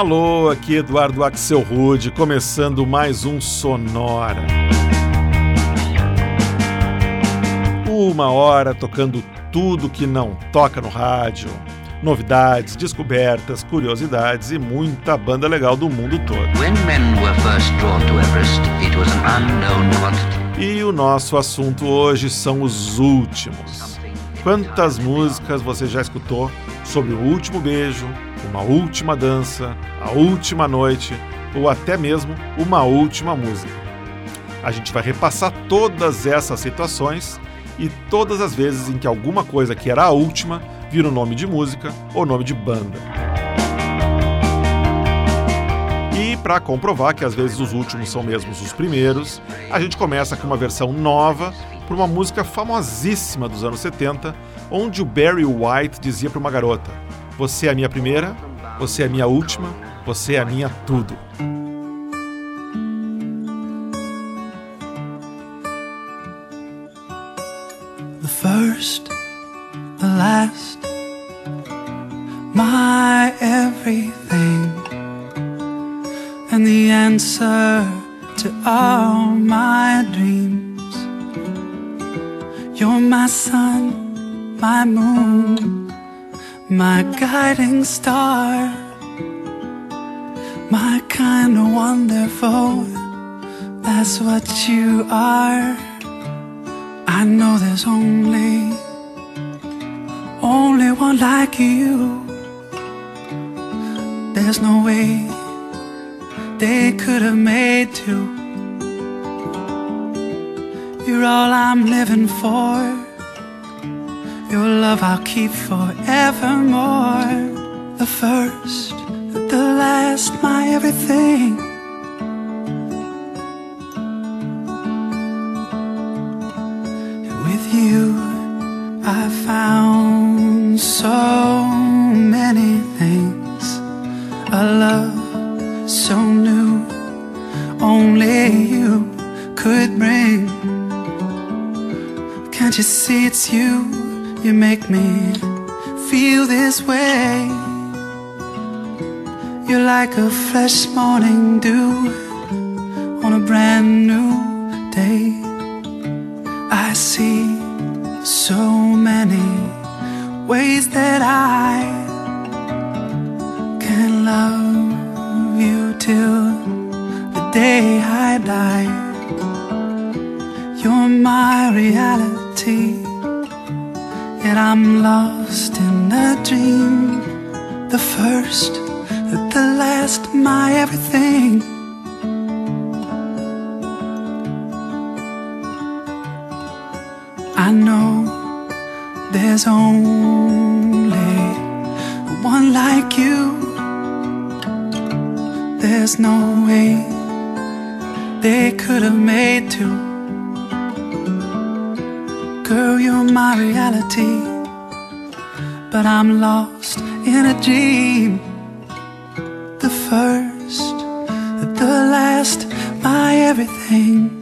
Alô, aqui Eduardo Axel Rude, começando mais um Sonora. Uma hora tocando tudo que não toca no rádio, novidades, descobertas, curiosidades e muita banda legal do mundo todo. E o nosso assunto hoje são os últimos. Quantas músicas você já escutou sobre o último beijo, uma última dança, a última noite ou até mesmo uma última música? A gente vai repassar todas essas situações e todas as vezes em que alguma coisa que era a última vira o nome de música ou nome de banda. E para comprovar que às vezes os últimos são mesmo os primeiros, a gente começa com uma versão nova para uma música famosíssima dos anos 70, onde o Barry White dizia para uma garota: Você é a minha primeira, você é a minha última, você é a minha tudo. first, the last, my everything, and the answer to all my dreams. You're my sun, my moon, my guiding star, my kind of wonderful. That's what you are. I know there's only, only one like you. There's no way they could have made two. You're all I'm living for. Your love I'll keep forevermore. The first, the last, my everything. With you I found so many things A love so new Only you could bring Can't you see it's you You make me feel this way. You're like a fresh morning dew On a brand new day. I see so many ways that I can love you till the day I die. You're my reality, I'm lost in a dream. The first, the last, my everything. I know there's only one like you. There's no way they could have made two. Girl, you're my reality, but I'm lost in a dream. The first, the last, my everything.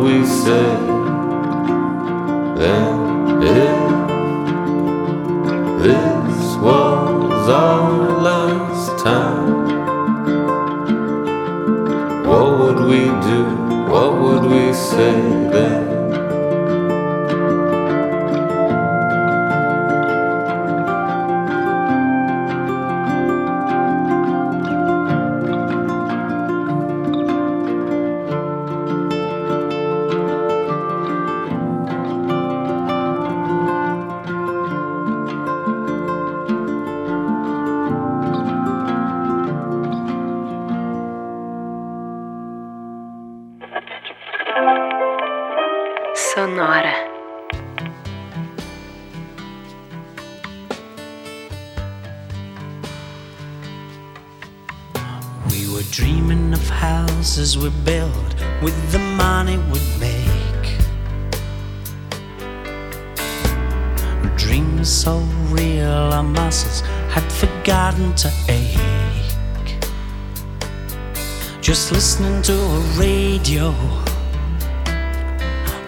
We say then? If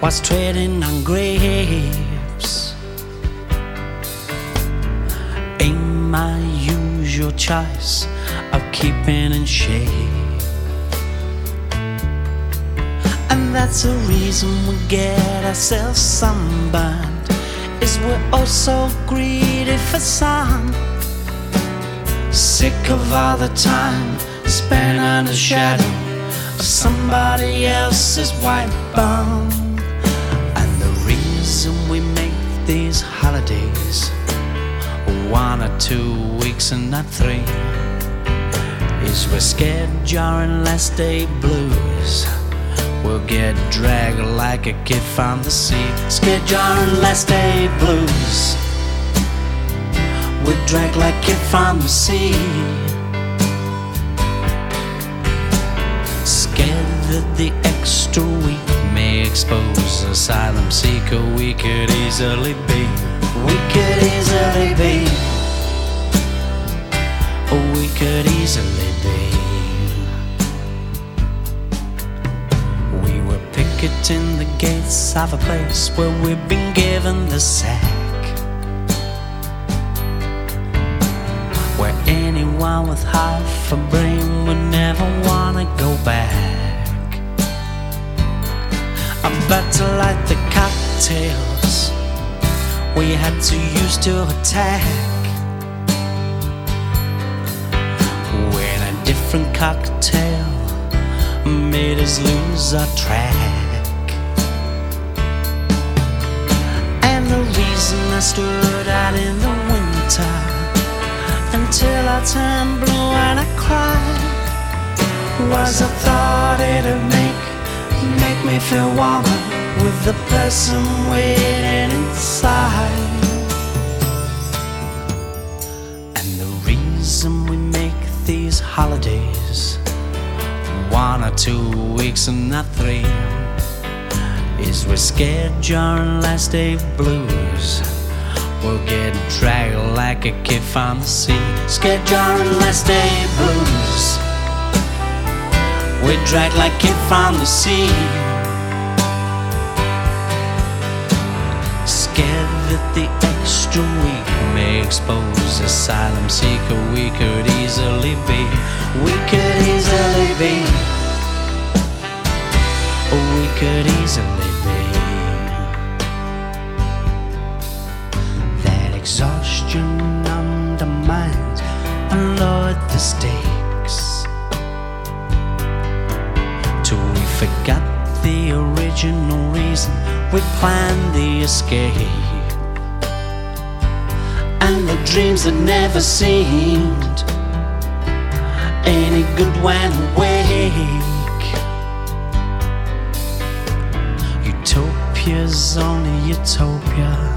was treading on grapes. Ain't my usual choice of keeping in shape. And that's the reason we get ourselves sunburned. Is we're all so greedy for sun. Sick of all the time spent under shadow of somebody else's white bum. And the reason we make these holidays one or two weeks and not three is we're scared jarring last day blues. We'll get dragged like a kid from the sea. Scared jarring last day blues. We're dragged like a kid from the sea. The extra week may expose asylum seeker we could easily be. We could easily be. Oh, we could easily be. We were picketing the gates of a place where we've been given the sack. Where anyone with half a brain would never wanna go back. About to light the cocktails we had to use to attack. When a different cocktail made us lose our track. And the reason I stood out in the winter until I turned blue and I cried was a thought it'd make make me feel warmer with the person waiting inside. And the reason we make these holidays. One or two weeks and not three. Is we're scared during last day blues. We'll get dragged like a kid from the sea. Scared during last day blues. We drag like kid from the sea. Scared that the extra week may expose asylum seeker. We could easily be. We could easily be. We could easily be. That exhaustion undermines and lowered the stakes. Original reason we planned the escape. And the dreams that never seemed any good when awake. Utopia's only utopia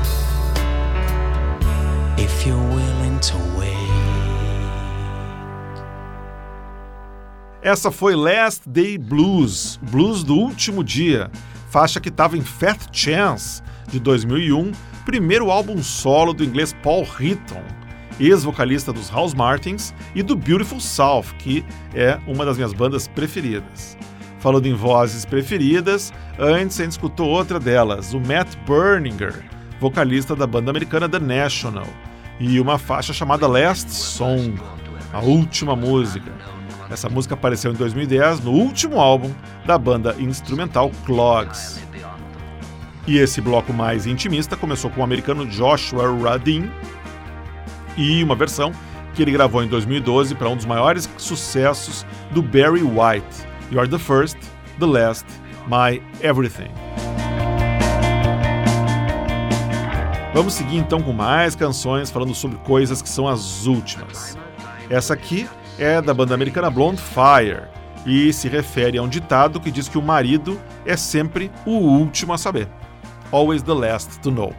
Essa foi Last Day Blues, blues do último dia, faixa que estava em Fat Chance, de 2001, primeiro álbum solo do inglês Paul Hitton, ex-vocalista dos House Martins e do Beautiful South, que é uma das minhas bandas preferidas. Falando em vozes preferidas, antes a gente escutou outra delas, o Matt Berninger, vocalista da banda americana The National, e uma faixa chamada Last Song, a última música. Essa música apareceu em 2010 no último álbum da banda instrumental Clogs. E esse bloco mais intimista começou com o americano Joshua Radin e uma versão que ele gravou em 2012 para um dos maiores sucessos do Barry White, You're the First, the Last, My Everything. Vamos seguir então com mais canções falando sobre coisas que são as últimas. Essa aqui é da banda americana Blonde Fire e se refere a um ditado que diz que o marido é sempre o último a saber. Always the last to know.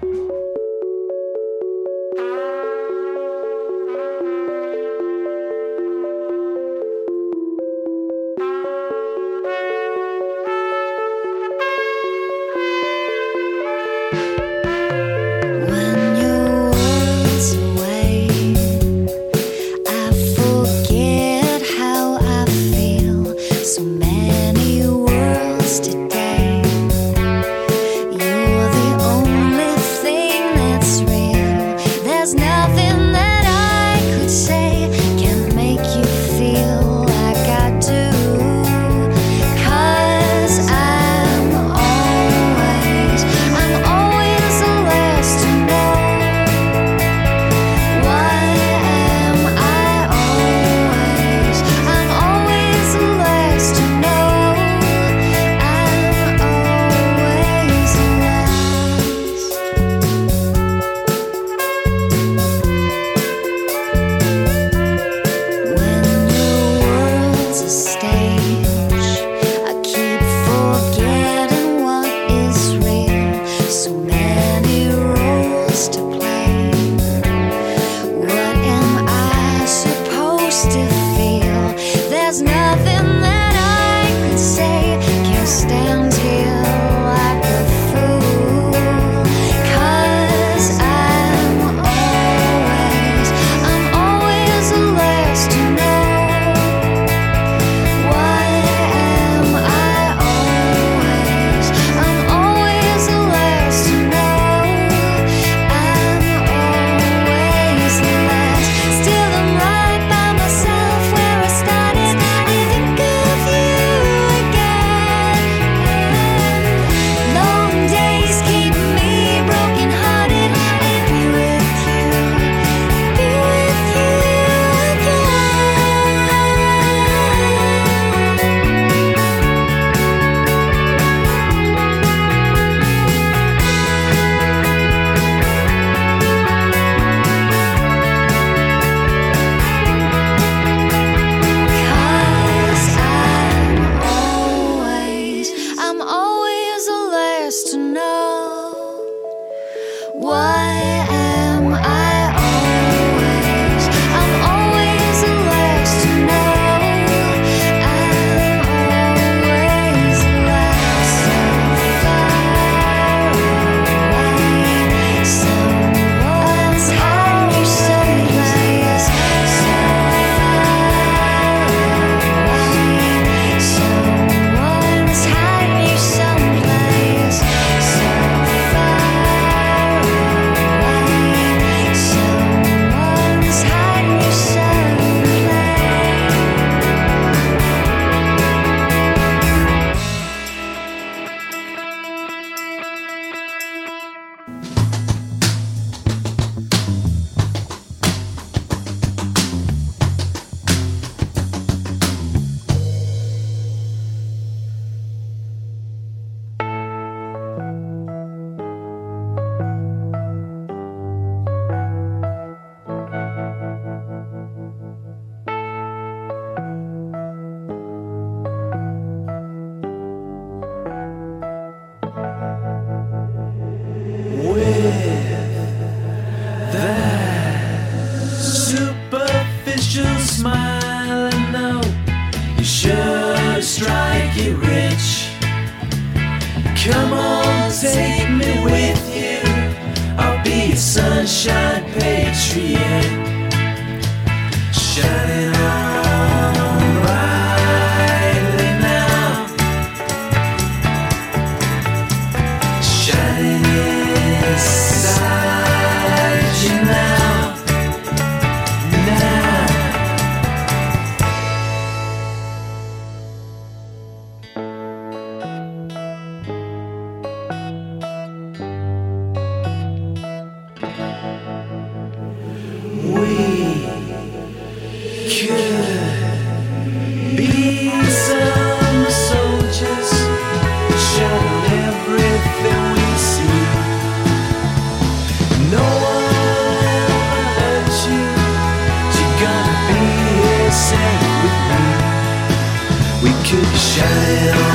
Shining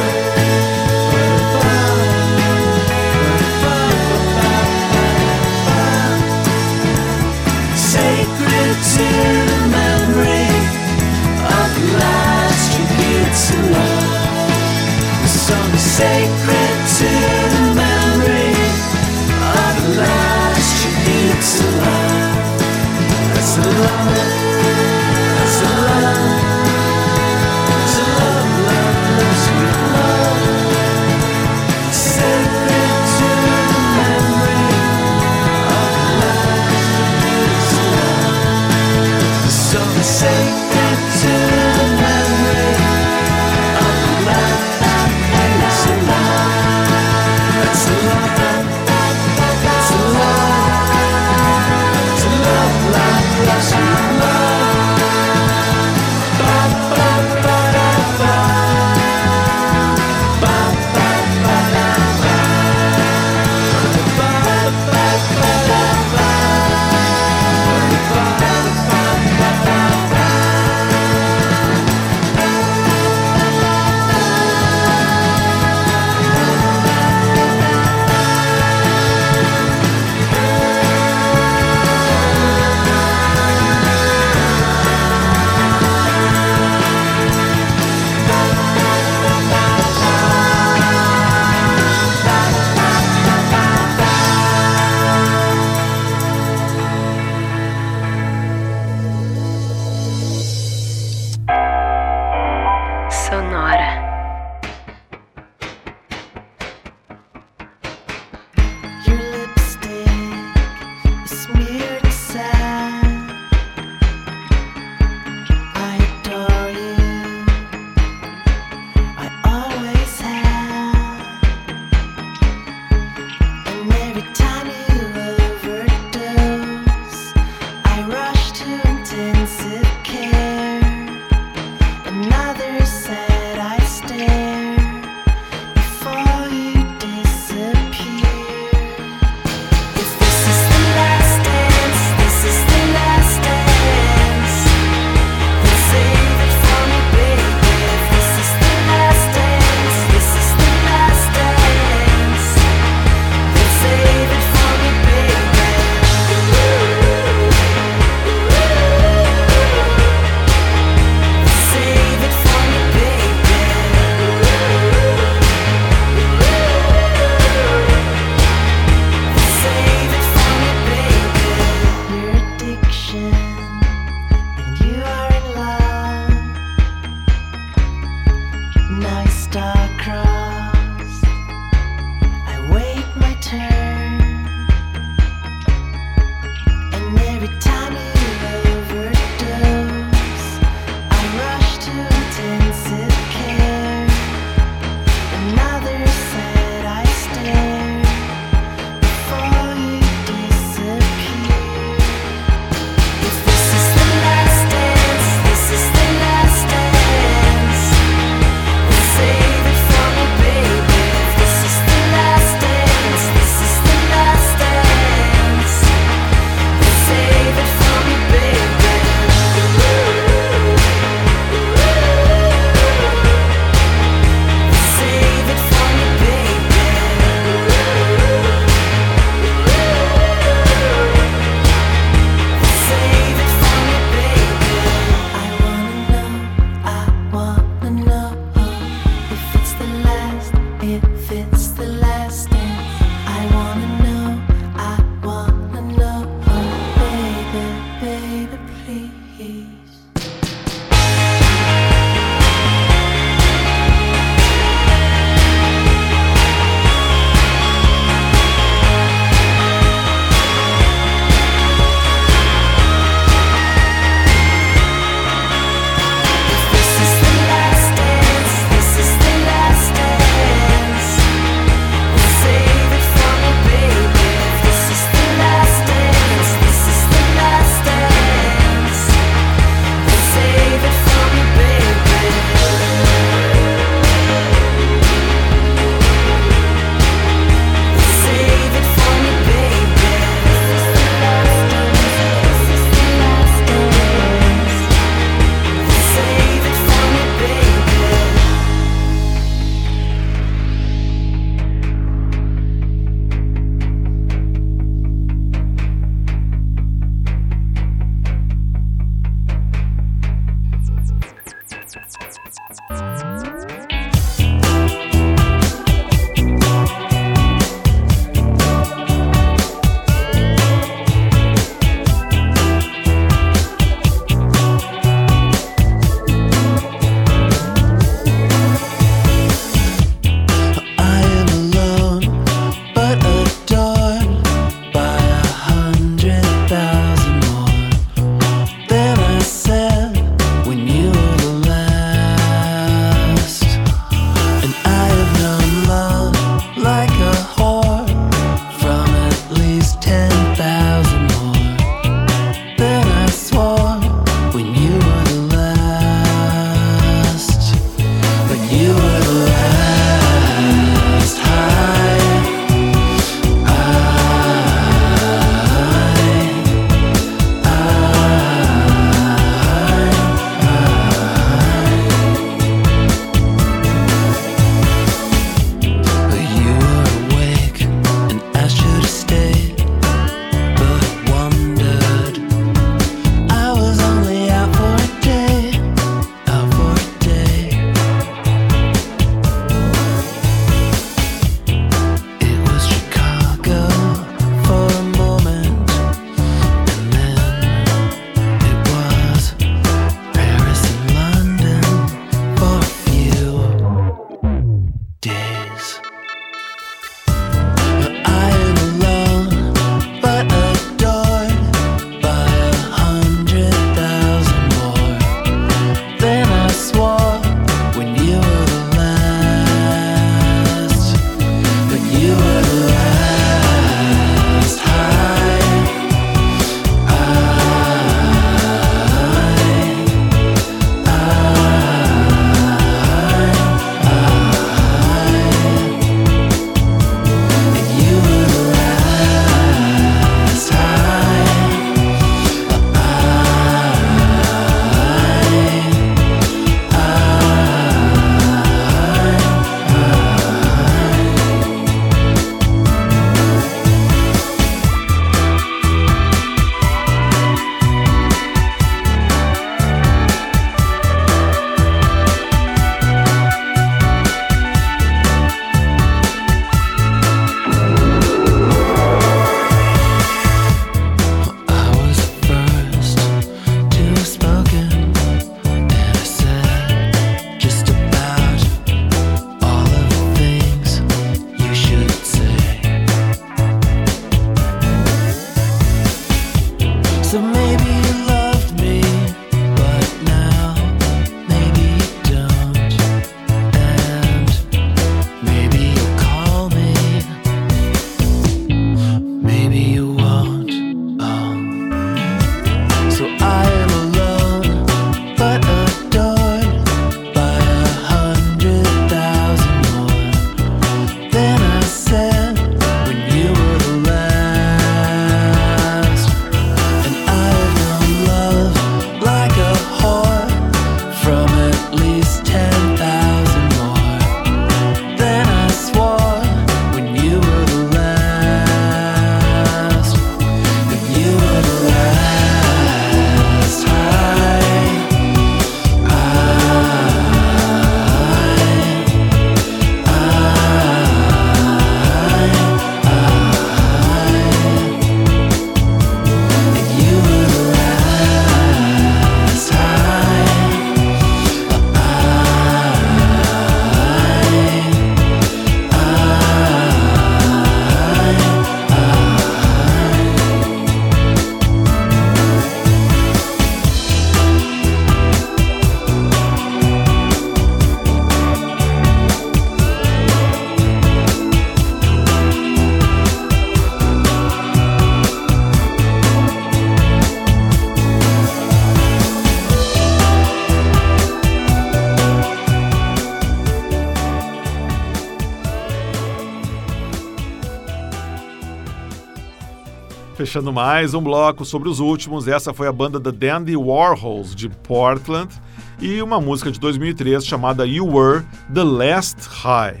Fechando mais um bloco sobre os últimos, essa foi a banda The Dandy Warhols de Portland e uma música de 2003 chamada You Were the Last High.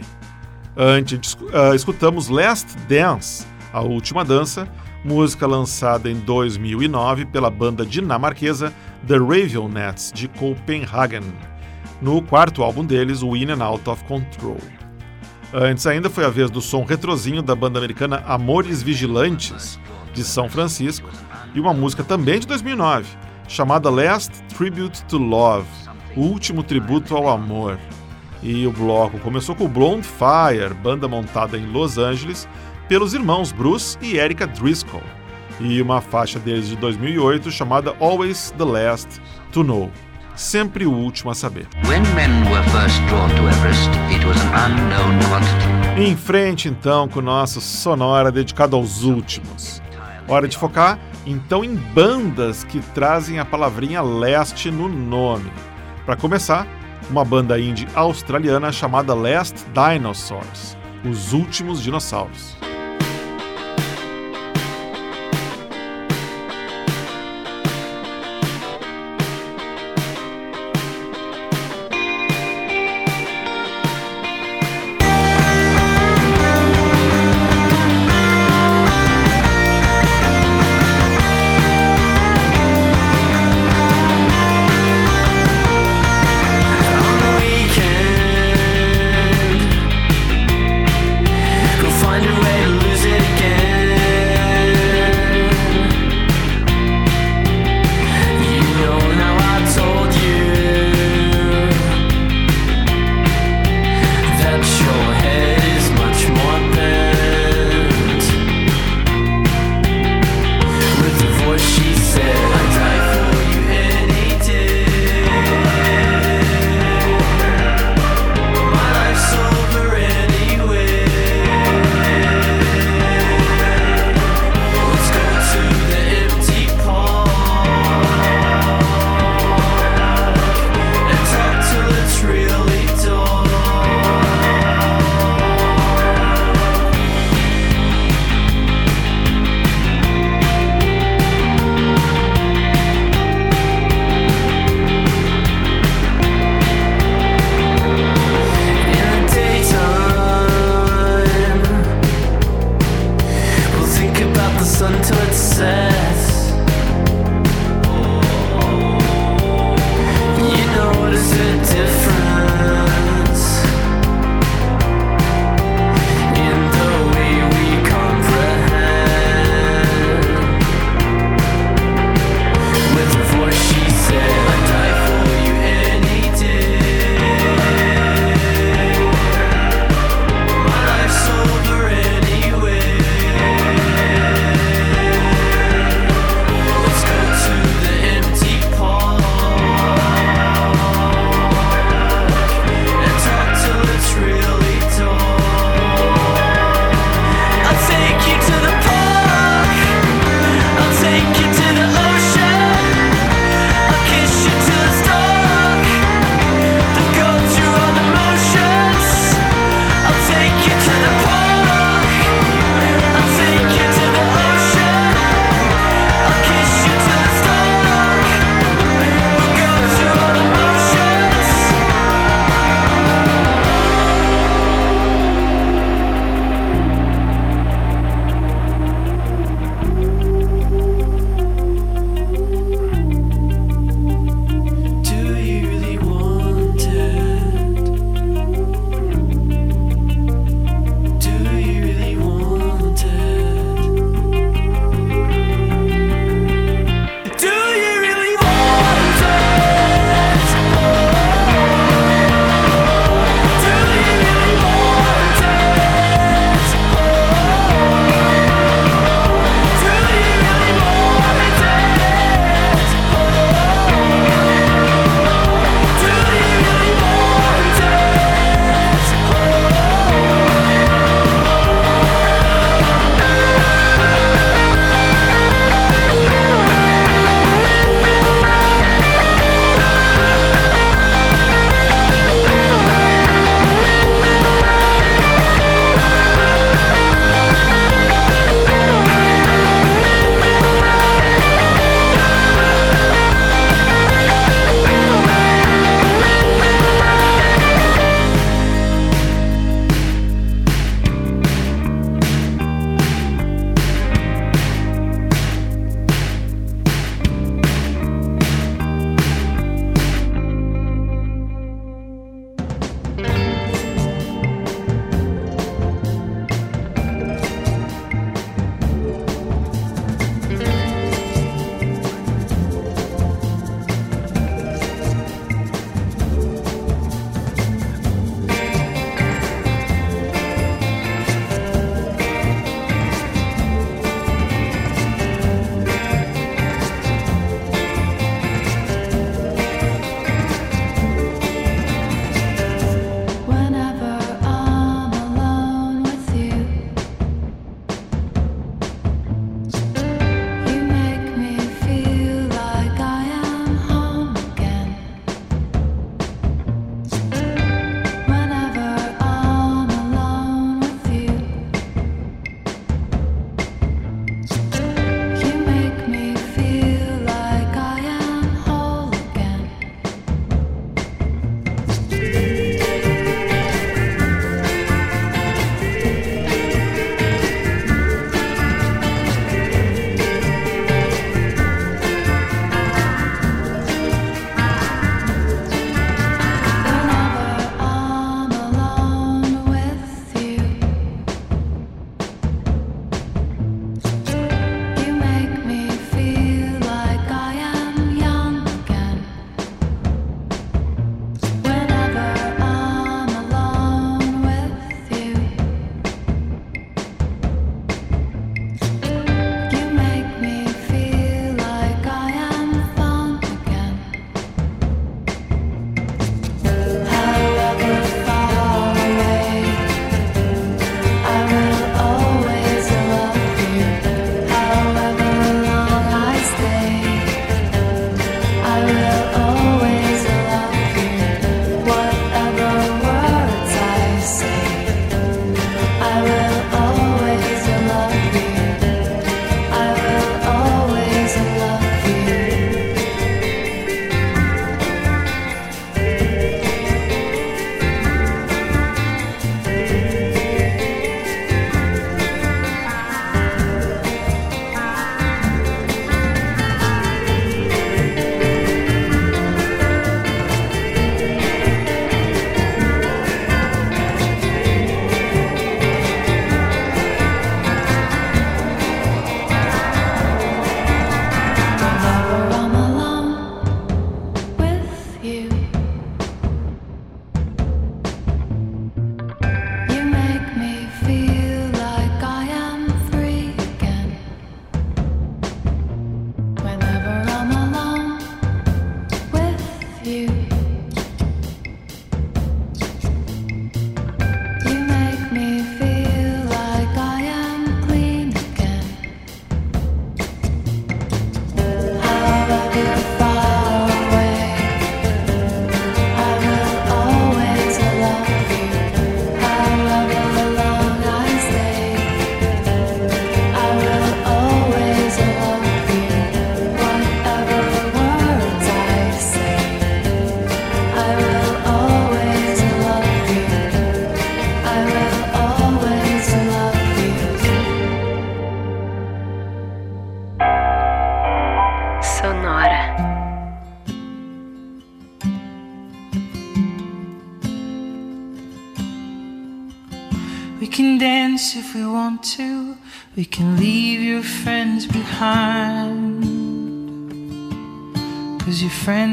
Antes, ah, escutamos Last Dance, a última dança, música lançada em 2009 pela banda dinamarquesa The Ravenets de Copenhagen, no quarto álbum deles, o In and Out of Control. Antes ainda foi a vez do som retrozinho da banda americana Amores Vigilantes de São Francisco, e uma música também de 2009, chamada Last Tribute to Love, o último tributo ao amor. E o bloco começou com Blonde Fire, banda montada em Los Angeles pelos irmãos Bruce e Erica Driscoll, e uma faixa deles de 2008 chamada Always the Last to Know, sempre o último a saber. Em frente então com o nosso sonora dedicado aos últimos. Hora de focar então em bandas que trazem a palavrinha leste no nome. Para começar, uma banda indie australiana chamada Last Dinosaurs, os últimos dinossauros.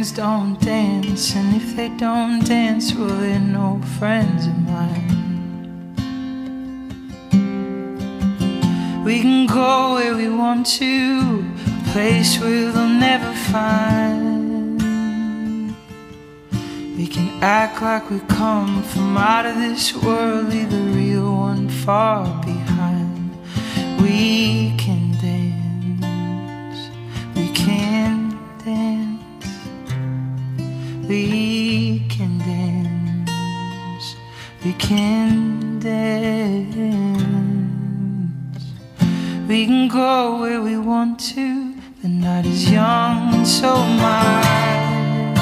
Friends don't dance, and if they don't dance, well, they're no friends of mine. We can go where we want to, a place where they'll never find. We can act like we come from out of this world, leave the real one far behind. We can can dance. We can go where we want to. The night is young and so mine.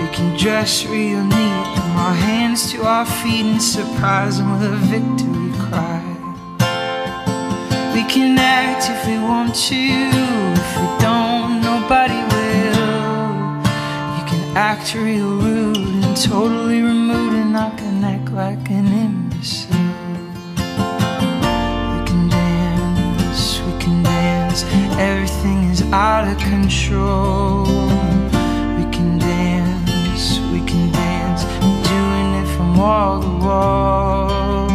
We can dress real neat, from our hands to our feet, and surprise them with a victory cry. We can act if we want to. If we don't, nobody will. You can act real rude and totally removed, out of control. We can dance, we can dance. Doing it from wall to wall.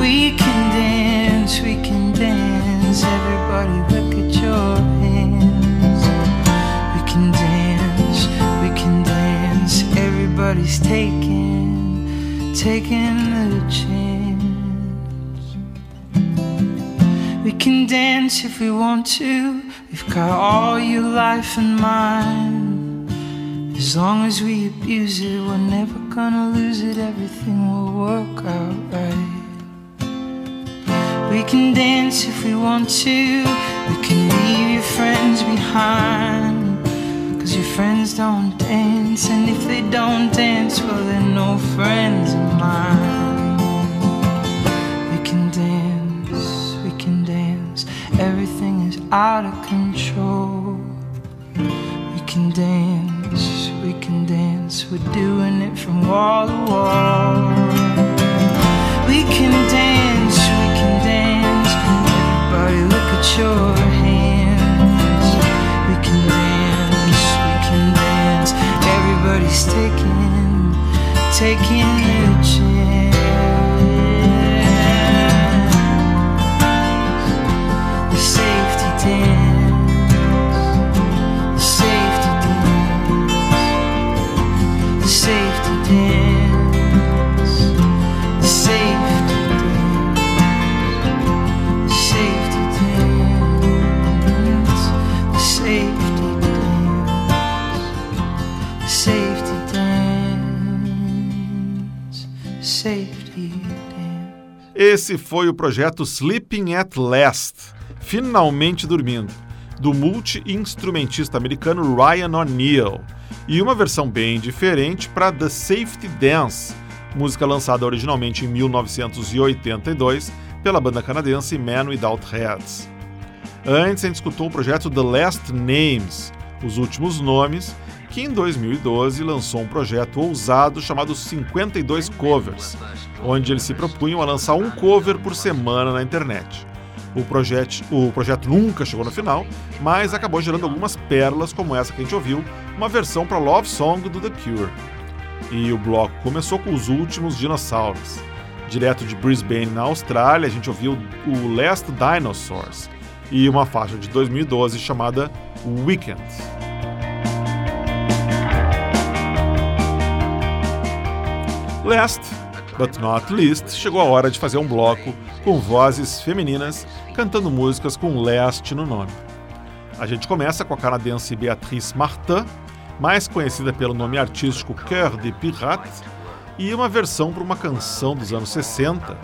We can dance, we can dance. Everybody, look at your hands. We can dance, we can dance. Everybody's taking, taking a chance. We can dance if we want to. Got all your life and mine. As long as we abuse it, we're never gonna lose it. Everything will work out right. We can dance if we want to. We can leave your friends behind. Cause your friends don't dance. And if they don't dance, well, they're no friends of mine. Out of control. We can dance, we can dance. We're doing it from wall to wall. We can dance, we can dance. Everybody, look at your hands. We can dance, we can dance. Everybody's taking, taking a chance. Esse foi o projeto Sleeping at Last, finalmente dormindo, do multi-instrumentista americano Ryan O'Neill, e uma versão bem diferente para The Safety Dance, música lançada originalmente em 1982 pela banda canadense Man Without Heads. Antes, a gente escutou o projeto The Last Names, Os Últimos Nomes, que em 2012 lançou um projeto ousado chamado 52 Covers, onde eles se propunham a lançar um cover por semana na internet. O projeto, o projeto nunca chegou no final, mas acabou gerando algumas pérolas como essa que a gente ouviu, uma versão para Love Song do The Cure. E o bloco começou com os últimos dinossauros. Direto de Brisbane, na Austrália, a gente ouviu o Last Dinosaurs e uma faixa de 2012 chamada Weekend. Last but not least, chegou a hora de fazer um bloco com vozes femininas cantando músicas com last no nome. A gente começa com a canadense Beatrice Martin, mais conhecida pelo nome artístico Cœur de Pirate, e uma versão para uma canção dos anos 60,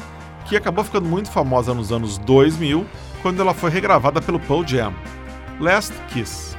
que acabou ficando muito famosa nos anos 2000, quando ela foi regravada pelo Pearl Jam, Last Kiss.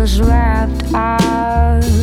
was wrapped up.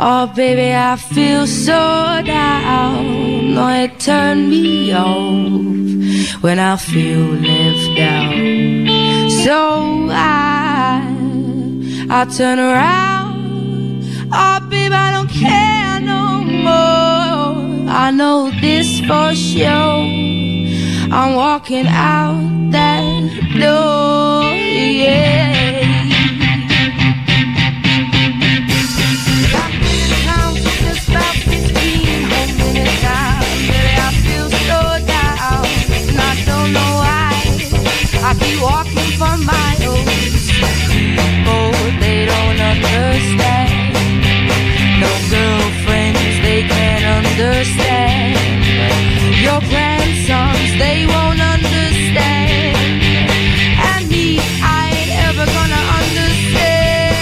Oh, baby, I feel so down. No, it turned me off when I feel left down. So I, I turn around. Oh, baby, I don't care no more. I know this for sure. I'm walking out that door, yeah. Your grandsons, they won't understand. And me, I ain't ever gonna understand.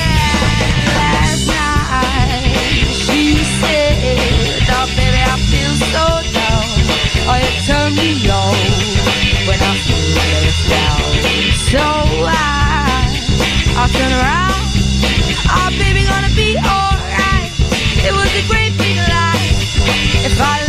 Last night, she said, Oh, baby, I feel so down. Oh, it me on when I down. So I, I turn around. our baby, gonna be alright. It was a great If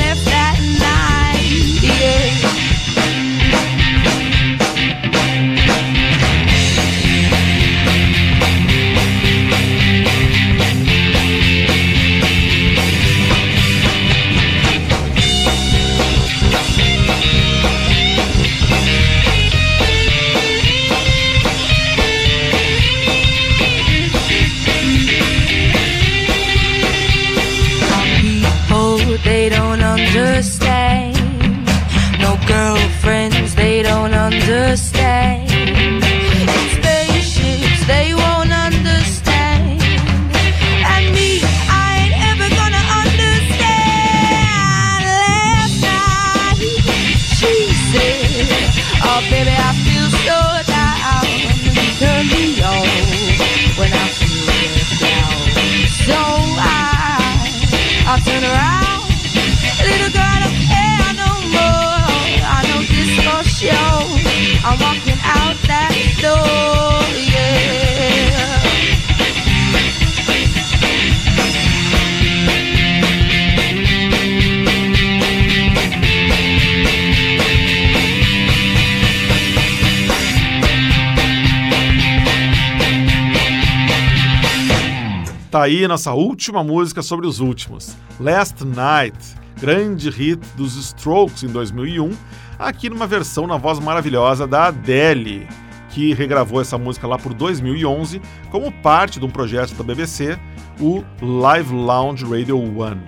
nossa última música sobre os últimos. Last Night, grande hit dos Strokes em 2001, aqui numa versão na voz maravilhosa da Adele, que regravou essa música lá por 2011 como parte de um projeto da BBC, o Live Lounge Radio One.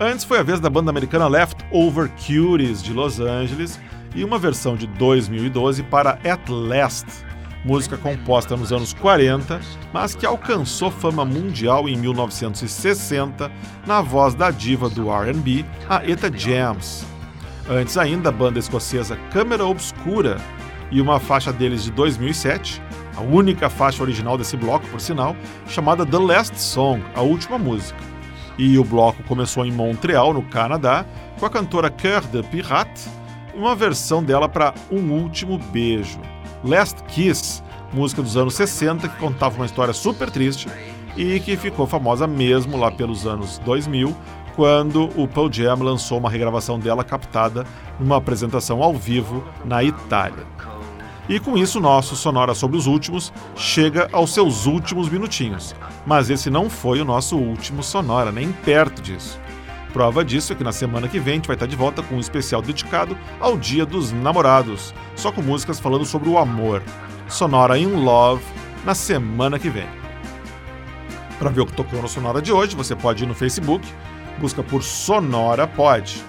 Antes foi a vez da banda americana Leftover Cuties de Los Angeles e uma versão de 2012 para At Last, música composta nos anos 40, mas que alcançou fama mundial em 1960 na voz da diva do R&B, a Eta James. Antes ainda, a banda escocesa Câmera Obscura e uma faixa deles de 2007, a única faixa original desse bloco, por sinal, chamada The Last Song, a última música. E o bloco começou em Montreal, no Canadá, com a cantora Cœur de Pirate, uma versão dela para Um Último Beijo. Last Kiss, música dos anos 60 que contava uma história super triste e que ficou famosa mesmo lá pelos anos 2000, quando o Pearl Jam lançou uma regravação dela captada numa apresentação ao vivo na Itália. E com isso, nosso Sonora sobre os Últimos chega aos seus últimos minutinhos. Mas esse não foi o nosso último Sonora, nem perto disso. Prova disso é que na semana que vem a gente vai estar de volta com um especial dedicado ao Dia dos Namorados, só com músicas falando sobre o amor. Sonora in Love na semana que vem. Para ver o que tocou no Sonora de hoje, você pode ir no Facebook, busca por Sonora Pod.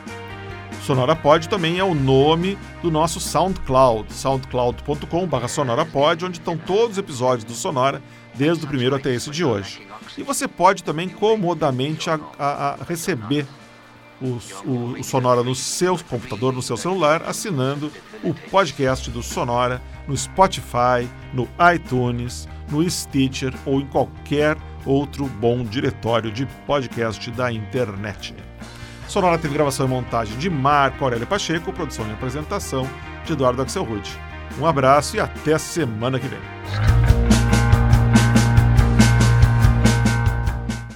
Sonora Pod também é o nome do nosso SoundCloud, soundcloud.com.br sonorapod, onde estão todos os episódios do Sonora, desde o primeiro até esse de hoje. E você pode também comodamente a, a, a receber o, o, o, Sonora no seu computador, no seu celular, assinando o podcast do Sonora no Spotify, no iTunes, no Stitcher ou em qualquer outro bom diretório de podcast da internet. Sonora teve gravação e montagem de Marco Aurélio Pacheco, produção e apresentação de Eduardo Axel Rude. Um abraço e até semana que vem.